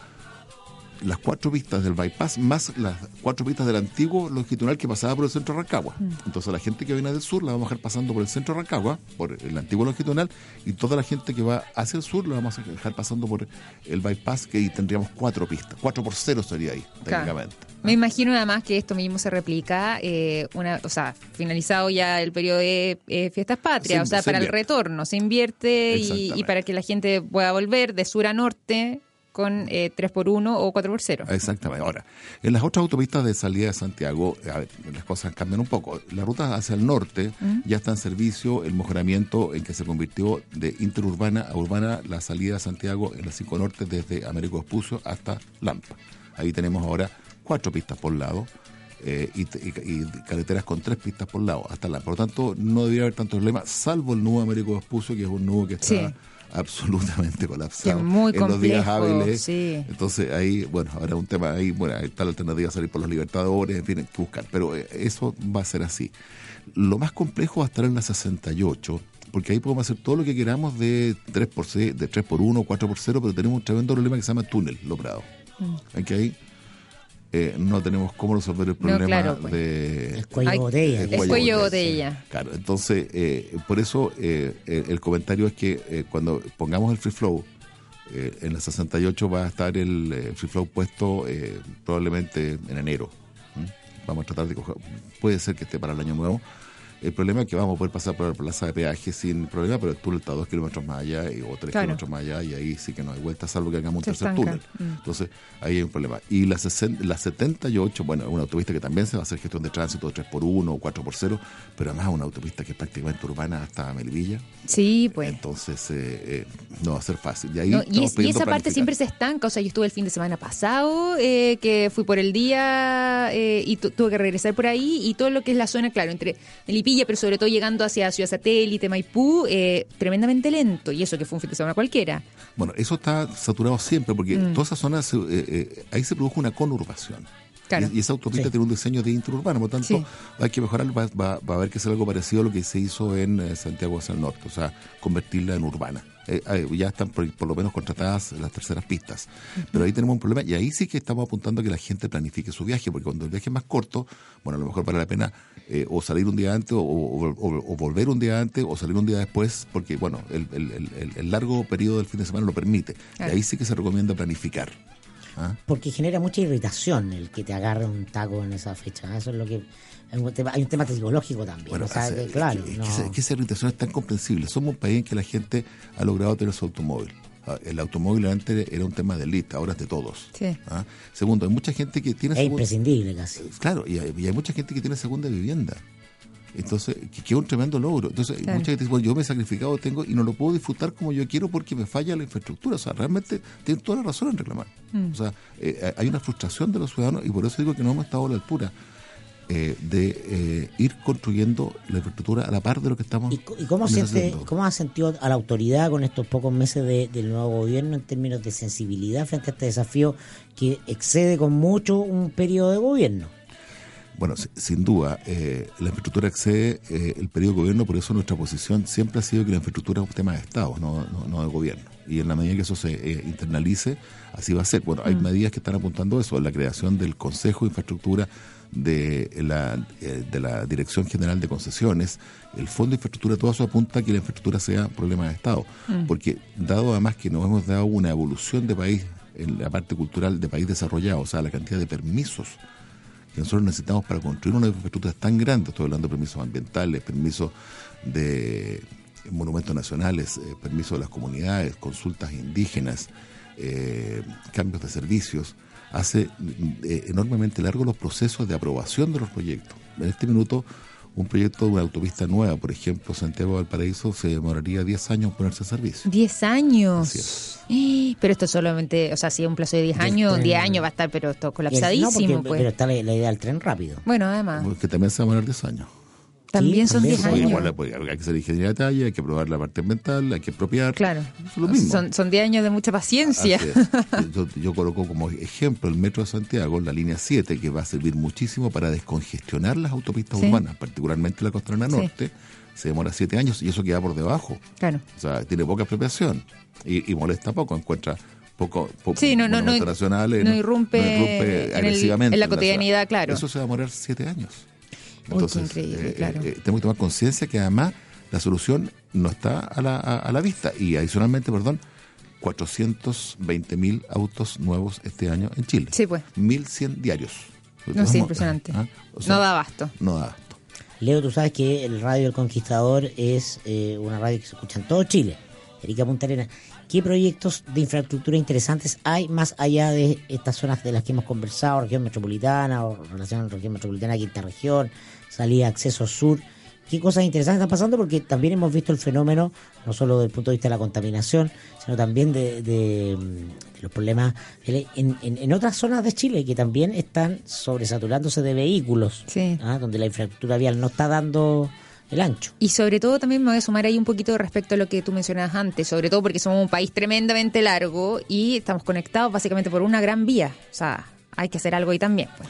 las cuatro pistas del bypass más las cuatro pistas del antiguo longitudinal que pasaba por el centro de Rancagua. Entonces la gente que viene del sur la vamos a dejar pasando por el centro de Rancagua, por el antiguo longitudinal, y toda la gente que va hacia el sur la vamos a dejar pasando por el bypass, que ahí tendríamos cuatro pistas. Cuatro por cero sería ahí, Claro. técnicamente. Me imagino además que esto mismo se replica, eh, una, o sea, finalizado ya el periodo de eh, fiestas patrias, Se- o sea, se para el retorno, se invierte y, y para que la gente pueda volver de sur a norte con eh, 3 por 1 o 4 por 0 Exactamente. Ahora, en las otras autopistas de salida de Santiago, a ver, las cosas cambian un poco. La ruta hacia el norte ya está en servicio el mejoramiento en que se convirtió de interurbana a urbana la salida a Santiago en la 5 Norte desde Américo Vespucio hasta Lampa. Ahí tenemos ahora cuatro pistas por lado. eh, y, te- y- y carreteras con tres pistas por lado hasta Lampa. Por lo tanto, no debería haber tanto problema, salvo el nudo Américo Vespucio, que es un nudo que está Sí. Absolutamente colapsado muy en los días hábiles. sí. Entonces ahí, bueno, ahora un tema ahí, bueno, ahí está la alternativa salir por los libertadores, en fin, hay que buscar, pero eh, eso va a ser así. Lo más complejo va a estar en la 68, porque ahí podemos hacer todo lo que queramos de 3 por, C, de 3 por 1, 4 por 0, pero tenemos un tremendo problema que se llama túnel, Loprado. Mm. Aquí ahí eh, no tenemos cómo resolver el problema claro, pues. de... Es cuello Ay, botella. el cuello botella. Claro, entonces, eh, por eso eh, el, el comentario es que eh, cuando pongamos el free flow, eh, en la 68 va a estar el eh, free flow puesto eh, probablemente en enero. ¿m? Vamos a tratar de coger, puede ser que esté para el año nuevo. El problema es que vamos a poder pasar por la plaza de peaje sin problema, pero el túnel está dos kilómetros más allá y, o tres Claro. kilómetros más allá y ahí sí que no hay vuelta, salvo que hagamos un Se tercer estanca. túnel. Mm. Entonces, ahí hay un problema. Y la, 60 la 78, bueno, es una autopista que también se va a hacer gestión de tránsito 3x1 o 4x0, pero además una autopista que es prácticamente urbana hasta Melvilla. Sí, pues. Entonces, eh, eh, no va a ser fácil. Y, ahí No, y, estamos es- y pidiendo esa parte siempre se estanca. O sea, yo estuve el fin de semana pasado, eh, que fui por el día eh, y tu- tuve que regresar por ahí. Y todo lo que es la zona, claro, entre Melipilla, pero sobre todo llegando hacia Ciudad Satélite, Maipú, eh, tremendamente lento. Y eso que fue un fin de semana cualquiera. Bueno, eso está saturado siempre porque Mm. toda esa zona, se- eh, eh, ahí se produjo una conurbación. Claro. Y, y esa autopista Sí. tiene un diseño de interurbano, por lo tanto, Sí. hay que mejorarlo. Va, va- va a haber que hacer algo parecido a lo que se hizo en eh, Santiago hacia el norte, o sea, convertirla en urbana. Eh, eh, ya están por, por lo menos contratadas las terceras pistas. Pero ahí tenemos un problema y ahí sí que estamos apuntando a que la gente planifique su viaje, porque cuando el viaje es más corto, bueno, a lo mejor vale la pena eh, o salir un día antes o, o- o- o volver un día antes o salir un día después, porque, bueno, el, el- el- el- el largo periodo del fin de semana lo permite. Claro. Y ahí sí que se recomienda planificar. ¿ah? Porque genera mucha irritación el que te agarre un taco en esa fecha. Eso es lo que. Hay un tema, hay un tema psicológico también. Bueno, o sea, hace- que, es claro. es no- que esa, que esa irritación es tan comprensible. Somos un país en que la gente ha logrado tener su automóvil. Ah, El automóvil antes era un tema de élite, ahora es de todos. Sí. Ah, Segundo, hay mucha gente que tiene es segun- imprescindible casi. Claro, y hay, y hay mucha gente que tiene segunda vivienda. Entonces, que, que es un tremendo logro. Entonces, Claro. mucha gente dice, bueno, yo me he sacrificado, tengo y no lo puedo disfrutar como yo quiero porque me falla la infraestructura. O sea, realmente tienen toda la razón en reclamar. Mm. O sea, eh, hay una frustración de los ciudadanos y por eso digo que no hemos estado a la altura eh, de eh, ir construyendo la infraestructura a la par de lo que estamos ¿Y, y cómo, siente, cómo ha sentido a la autoridad con estos pocos meses de- del nuevo gobierno en términos de sensibilidad frente a este desafío que excede con mucho un periodo de gobierno? Bueno, si- sin duda, eh, la infraestructura excede eh, el periodo de gobierno, por eso nuestra posición siempre ha sido que la infraestructura es un tema de Estado, no, no, no de gobierno. Y en la medida que eso se eh, internalice, así va a ser. Bueno, hay medidas que están apuntando a eso, la creación del Consejo de Infraestructura de la, eh, de la Dirección General de Concesiones, el Fondo de Infraestructura, todo eso apunta a que la infraestructura sea problema de Estado. Porque dado además que nos hemos dado una evolución de país en la parte cultural de país desarrollado, o sea, la cantidad de permisos que nosotros necesitamos para construir una infraestructura tan grande, estoy hablando de permisos ambientales, permisos de monumentos nacionales, eh, permisos de las comunidades, consultas indígenas, eh, cambios de servicios, hace eh, enormemente largos los procesos de aprobación de los proyectos. En este minuto, un proyecto de una autopista nueva, por ejemplo, Santiago Valparaíso, se demoraría 10 años en ponerse a servicio. 10 años. Así es. Eh, Pero esto solamente, o sea, si es un plazo de 10 Del años, tren. 10 años va a estar, pero esto Y el- no, colapsadísimo, porque- pues. Pero está la, la idea del tren rápido. Bueno, además, Que también se va a demorar 10 años. También son también 10 son Oye, años. igual hay que hacer ingeniería de detalle, hay que probar la parte ambiental, hay que expropiar. Claro. Lo mismo. Son, son 10 años de mucha paciencia. Yo, yo coloco como ejemplo el metro de Santiago, la línea 7, que va a servir muchísimo para descongestionar las autopistas Sí. urbanas, particularmente la costanera Sí. norte. Se demora 7 años y eso queda por debajo. Claro. O sea, tiene poca expropiación y, y molesta poco, encuentra poco, poco Sí, no- no- no- monumentos nacionales, no irrumpe en el- agresivamente en la cotidianidad, claro. Eso se va a demorar 7 años. Uy, qué increíble, claro. tenemos que tomar conciencia que además la solución no está a la, a- a la vista y adicionalmente, perdón, 420 mil autos nuevos este año en Chile. Sí, pues. 1.100 diarios. No, sí, Vamos- impresionante. ¿ah? O sea, no da abasto. No da abasto. Leo, tú sabes que el Radio El Conquistador es eh, una radio que se escucha en todo Chile. Erika Punta Arenas. ¿Qué proyectos de infraestructura interesantes hay más allá de estas zonas de las que hemos conversado, región metropolitana o relación región metropolitana, quinta región, salida, acceso sur? ¿Qué cosas interesantes están pasando? Porque también hemos visto el fenómeno, no solo desde el punto de vista de la contaminación, sino también de, de, de los problemas en, en- en otras zonas de Chile que también están sobresaturándose de vehículos, Sí. ¿ah? donde la infraestructura vial no está dando el ancho. Y sobre todo también me voy a sumar ahí un poquito respecto a lo que tú mencionabas antes, sobre todo porque somos un país tremendamente largo y estamos conectados básicamente por una gran vía. O sea, hay que hacer algo ahí también. Pues.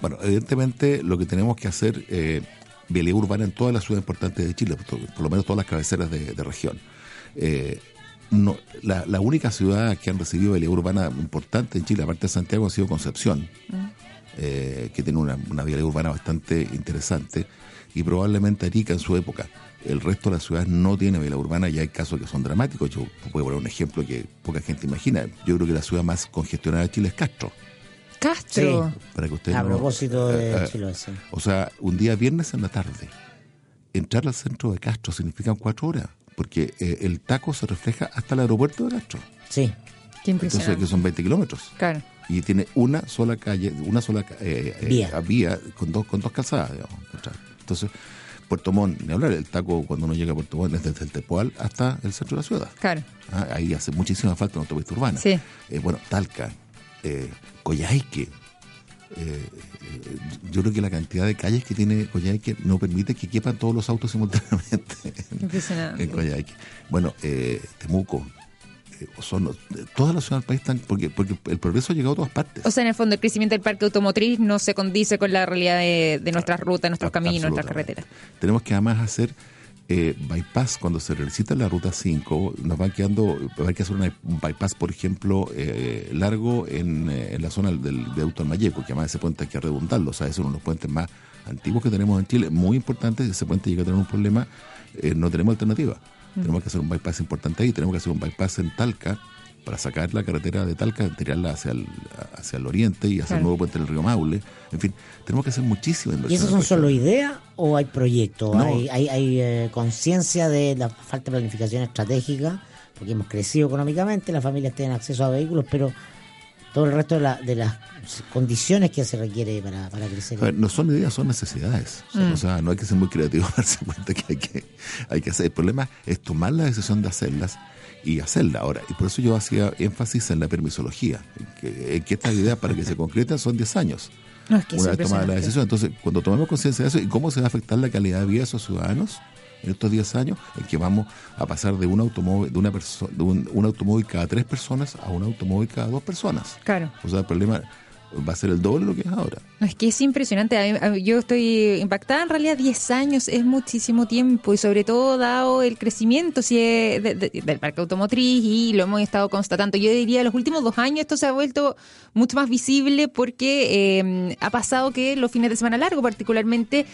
Bueno, evidentemente lo que tenemos que hacer, eh, vialidad urbana en todas las ciudades importantes de Chile, por, por lo menos todas las cabeceras de, de región. Eh, no, la, la única ciudad que han recibido vialidad urbana importante en Chile, aparte de Santiago, ha sido Concepción, eh, que tiene una, una vialidad urbana bastante interesante, y probablemente Arica en su época. El resto de las ciudades no tiene vialidad urbana y hay casos que son dramáticos. Yo puedo poner un ejemplo que poca gente imagina. Yo creo que la ciudad más congestionada de Chile es Castro. Castro. Para que ustedes A no- propósito de Chiloé, sí. o sea, un día viernes en la tarde, entrar al centro de Castro significan cuatro horas, porque eh, el taco se refleja hasta el aeropuerto de Castro. Sí. Qué Entonces, impresionante. que son 20 kilómetros. Claro. Y tiene una sola calle, una sola eh, eh, Vía. vía con dos, con dos calzadas, digamos. Entonces, Puerto Montt, ni hablar, el taco cuando uno llega a Puerto Montt es desde el Tepual hasta el centro de la ciudad. Claro. Ah, ahí hace muchísima falta una autopista urbana. Sí. Eh, bueno, Talca, eh, Coyhaique. Eh, eh, yo creo que la cantidad de calles que tiene Coyhaique no permite que quepan todos los autos simultáneamente en, Impresionante. en Coyhaique. Bueno, eh, Temuco, son todas las ciudades del país están porque porque el progreso ha llegado a todas partes. O sea, en el fondo, el crecimiento del parque automotriz no se condice con la realidad de, de nuestras rutas, nuestros A- caminos, nuestras carreteras. Tenemos que además hacer eh, bypass cuando se realiza la ruta 5, nos van quedando, va a haber que hacer un bypass, por ejemplo, eh, largo en, eh, en la zona del viaducto del Mayeco, que además ese puente hay que redundarlo, o sea, es uno de los puentes más antiguos que tenemos en Chile, muy importante, ese puente llega a tener un problema, no tenemos alternativa. Tenemos que hacer un bypass importante ahí, tenemos que hacer un bypass en Talca para sacar la carretera de Talca, tirarla hacia el, hacia el oriente y hacer Claro. un nuevo puente en el río Maule. En fin, tenemos que hacer muchísimas ¿Y eso son solo ideas o hay proyectos? No. ¿Hay, hay, hay, eh, conciencia de la falta de planificación estratégica? Porque hemos crecido económicamente, las familias tienen acceso a vehículos, pero todo el resto de, la- de las condiciones que se requiere para, para crecer. A ver, no son ideas, son necesidades. O sea, O sea, no hay que ser muy creativo para darse cuenta que hay que, hay que hacer. El problema es tomar la decisión de hacerlas y hacerla. Ahora, y por eso yo hacía énfasis en la permisología, en que, que estas ideas para que se concreten son 10 años. No, es que una vez tomada la decisión. Entonces, cuando tomamos conciencia de eso y cómo se va a afectar la calidad de vida de esos ciudadanos en estos 10 años, en que vamos a pasar de un automóvil, de una perso- de un, un automóvil cada tres personas a un automóvil cada dos personas. Claro. O sea, el problema va a ser el doble de lo que es ahora. Es que es impresionante. Yo estoy impactada. En realidad, 10 años es muchísimo tiempo y sobre todo dado el crecimiento si es de- de- del parque automotriz y lo hemos estado constatando. Yo diría los últimos dos años esto se ha vuelto mucho más visible porque eh, ha pasado que los fines de semana largo particularmente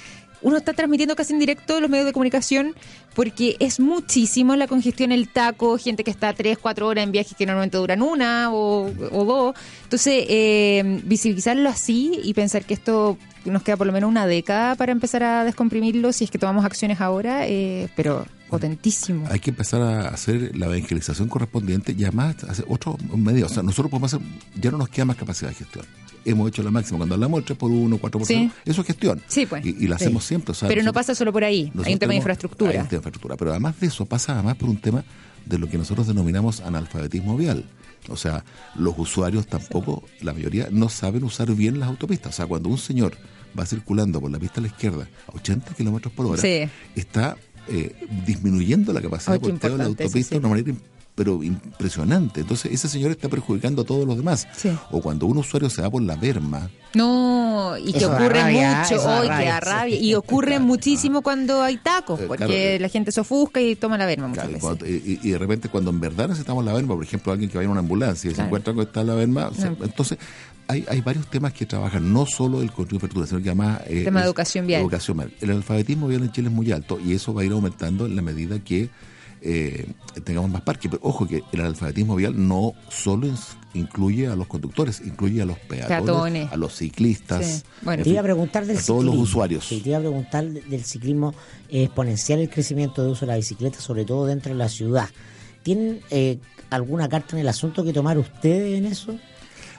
uno está transmitiendo casi en directo los medios de comunicación porque es muchísimo la congestión, el taco, gente que está tres, cuatro horas en viajes que normalmente duran una o, o dos. Entonces, eh, visibilizarlo así y pensar que esto nos queda por lo menos una década para empezar a descomprimirlo si es que tomamos acciones ahora, eh, pero potentísimo. hay que empezar a hacer la evangelización correspondiente y además hacer otros medios. O sea, nosotros podemos hacer, ya no nos queda más capacidad de gestión. Hemos hecho la máxima. Cuando hablamos del 3 por 1, 4 por Sí. 1, eso es gestión. Sí, pues. Y, y la Sí. hacemos siempre. o sea, Pero no pasa solo por ahí, hay un tema de infraestructura. hay un tema de infraestructura. Pero además de eso, pasa además por un tema de lo que nosotros denominamos analfabetismo vial. O sea, los usuarios tampoco, la mayoría, no saben usar bien las autopistas. O sea, cuando un señor va circulando por la pista a la izquierda a 80 kilómetros por hora, Sí. está eh, disminuyendo la capacidad de porteo de la autopista sí. de una manera pero impresionante. Entonces, ese señor está perjudicando a todos los demás. Sí. O cuando un usuario se va por la berma, No, y que ocurre rabia, mucho hoy, que da rabia. Y ocurre Claro. muchísimo cuando hay tacos, Eh, porque claro. la gente se ofusca y toma la verma muchas Claro, veces. cuando- y- y de repente cuando en verdad necesitamos la berma, por ejemplo, alguien que vaya en una ambulancia y se encuentra con esta la No. entonces hay, hay varios temas que trabajan, no solo el control de infraestructura, sino que además... eh, Tema de educación vial. educación vial. El alfabetismo vial en Chile es muy alto y eso va a ir aumentando en la medida que eh, tengamos más parques. Pero ojo que el alfabetismo vial no solo incluye a los conductores, incluye a los peatones, Peatones. a los ciclistas, Sí. Bueno. en Te iba a preguntar del a todos los ciclismo. usuarios. Sí, te iba a preguntar de- del ciclismo eh, exponencial, el crecimiento de uso de la bicicleta, sobre todo dentro de la ciudad. ¿Tienen eh, alguna carta en el asunto que tomar ustedes en eso?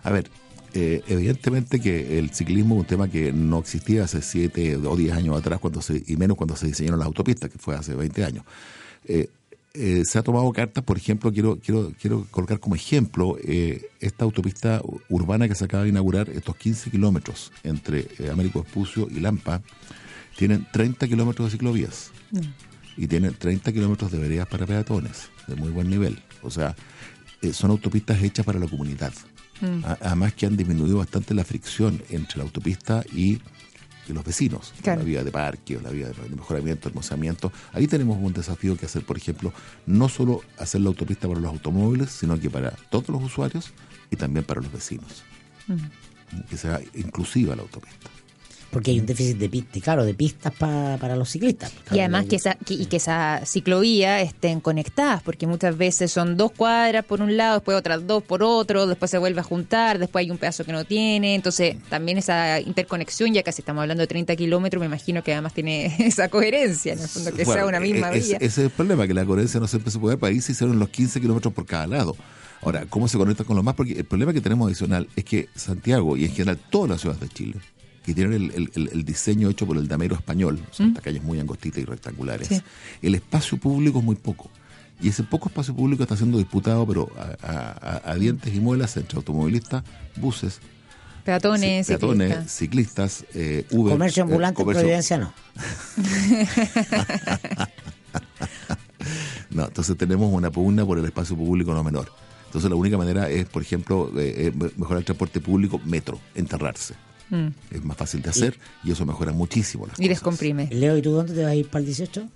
A ver, eh, evidentemente que el ciclismo es un tema que no existía hace 7 o 10 años atrás, cuando se, y menos cuando se diseñaron las autopistas, que fue hace 20 años. Eh, eh, se ha tomado cartas, por ejemplo, quiero quiero quiero colocar como ejemplo eh, esta autopista urbana que se acaba de inaugurar, estos 15 kilómetros entre eh, Américo Espucio y Lampa, tienen 30 kilómetros de ciclovías y tienen 30 kilómetros de veredas para peatones, de muy buen nivel. O sea, son autopistas hechas para la comunidad. A- Además que han disminuido bastante la fricción entre la autopista y, los vecinos, Claro. la vía de parque, o la vía de mejoramiento, hermosamiento. Ahí tenemos un desafío que hacer, por ejemplo, no solo hacer la autopista para los automóviles, sino que para todos los usuarios y también para los vecinos. Que sea inclusiva la autopista. Porque hay un déficit de pistas, claro, de pistas pa- para los ciclistas. Y además que esa, que, y que esa ciclovía estén conectadas, porque muchas veces son dos cuadras por un lado, después otras dos por otro, después se vuelve a juntar, después hay un pedazo que no tiene, entonces también esa interconexión, ya casi estamos hablando de 30 kilómetros, me imagino que además tiene esa coherencia, en el fondo, que sea una misma e- ese, vía. ese es el problema, que la coherencia no siempre se puede. Para ahí se hicieron los 15 kilómetros por cada lado. Ahora, ¿cómo se conecta con los más? Porque el problema que tenemos adicional es que Santiago y en general todas las ciudades de Chile, que tienen el, el- el- el diseño hecho por el damero español, o sea, estas calles muy angostitas y rectangulares, Sí. el espacio público es muy poco. Y ese poco espacio público está siendo disputado, pero a, a- a- a dientes y muelas entre automovilistas, buses, Peatones, ci- peatones, ciclistas. ciclistas, eh, Uber. Comercio eh, ambulante comercio- Providencia no. No, entonces tenemos una pugna por el espacio público no menor. Entonces la única manera es, por ejemplo, eh, eh, mejorar el transporte público, metro, enterrarse. Mm. Es más fácil de hacer y, eso mejora muchísimo las Y cosas. descomprime. Leo, ¿y tú dónde te vas a ir para el 18?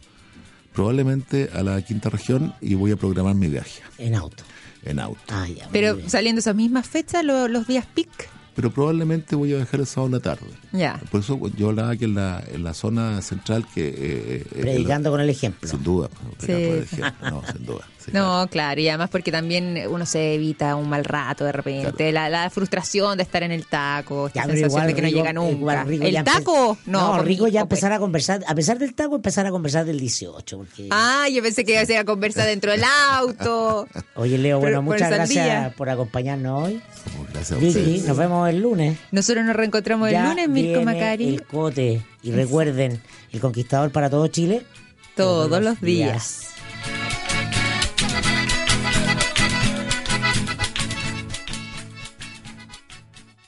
Probablemente a la quinta región y voy a programar mi viaje En auto. en auto. Ah, ya. Pero bien. saliendo esas mismas fechas, lo- los días pic. Pero probablemente voy a viajar el sábado en la tarde. Ya. Por eso yo hablaba que en la, en la zona central que... eh, eh, Predicando con el ejemplo. Sin duda. Sí. ejemplo. No, sin duda. Sí, No, claro, y además porque también uno se evita un mal rato de repente, la, la frustración de estar en el taco, esta Ya, sensación igual de que no Rigo- llega nunca. igual Rigo ¿El taco? No, No, Rigo ya pues. empezar a conversar, a pesar del taco, empezar a conversar del 18. Porque... Ah, yo pensé que iba a ser a conversar dentro del auto. Oye, Leo, bueno, Pero muchas gracias día. por acompañarnos hoy. Como Gracias a Vicky, ustedes. nos vemos el lunes. Nosotros nos reencontramos el lunes, Mirko Macari. El cote. Y recuerden, el conquistador para todo Chile. Todos los días.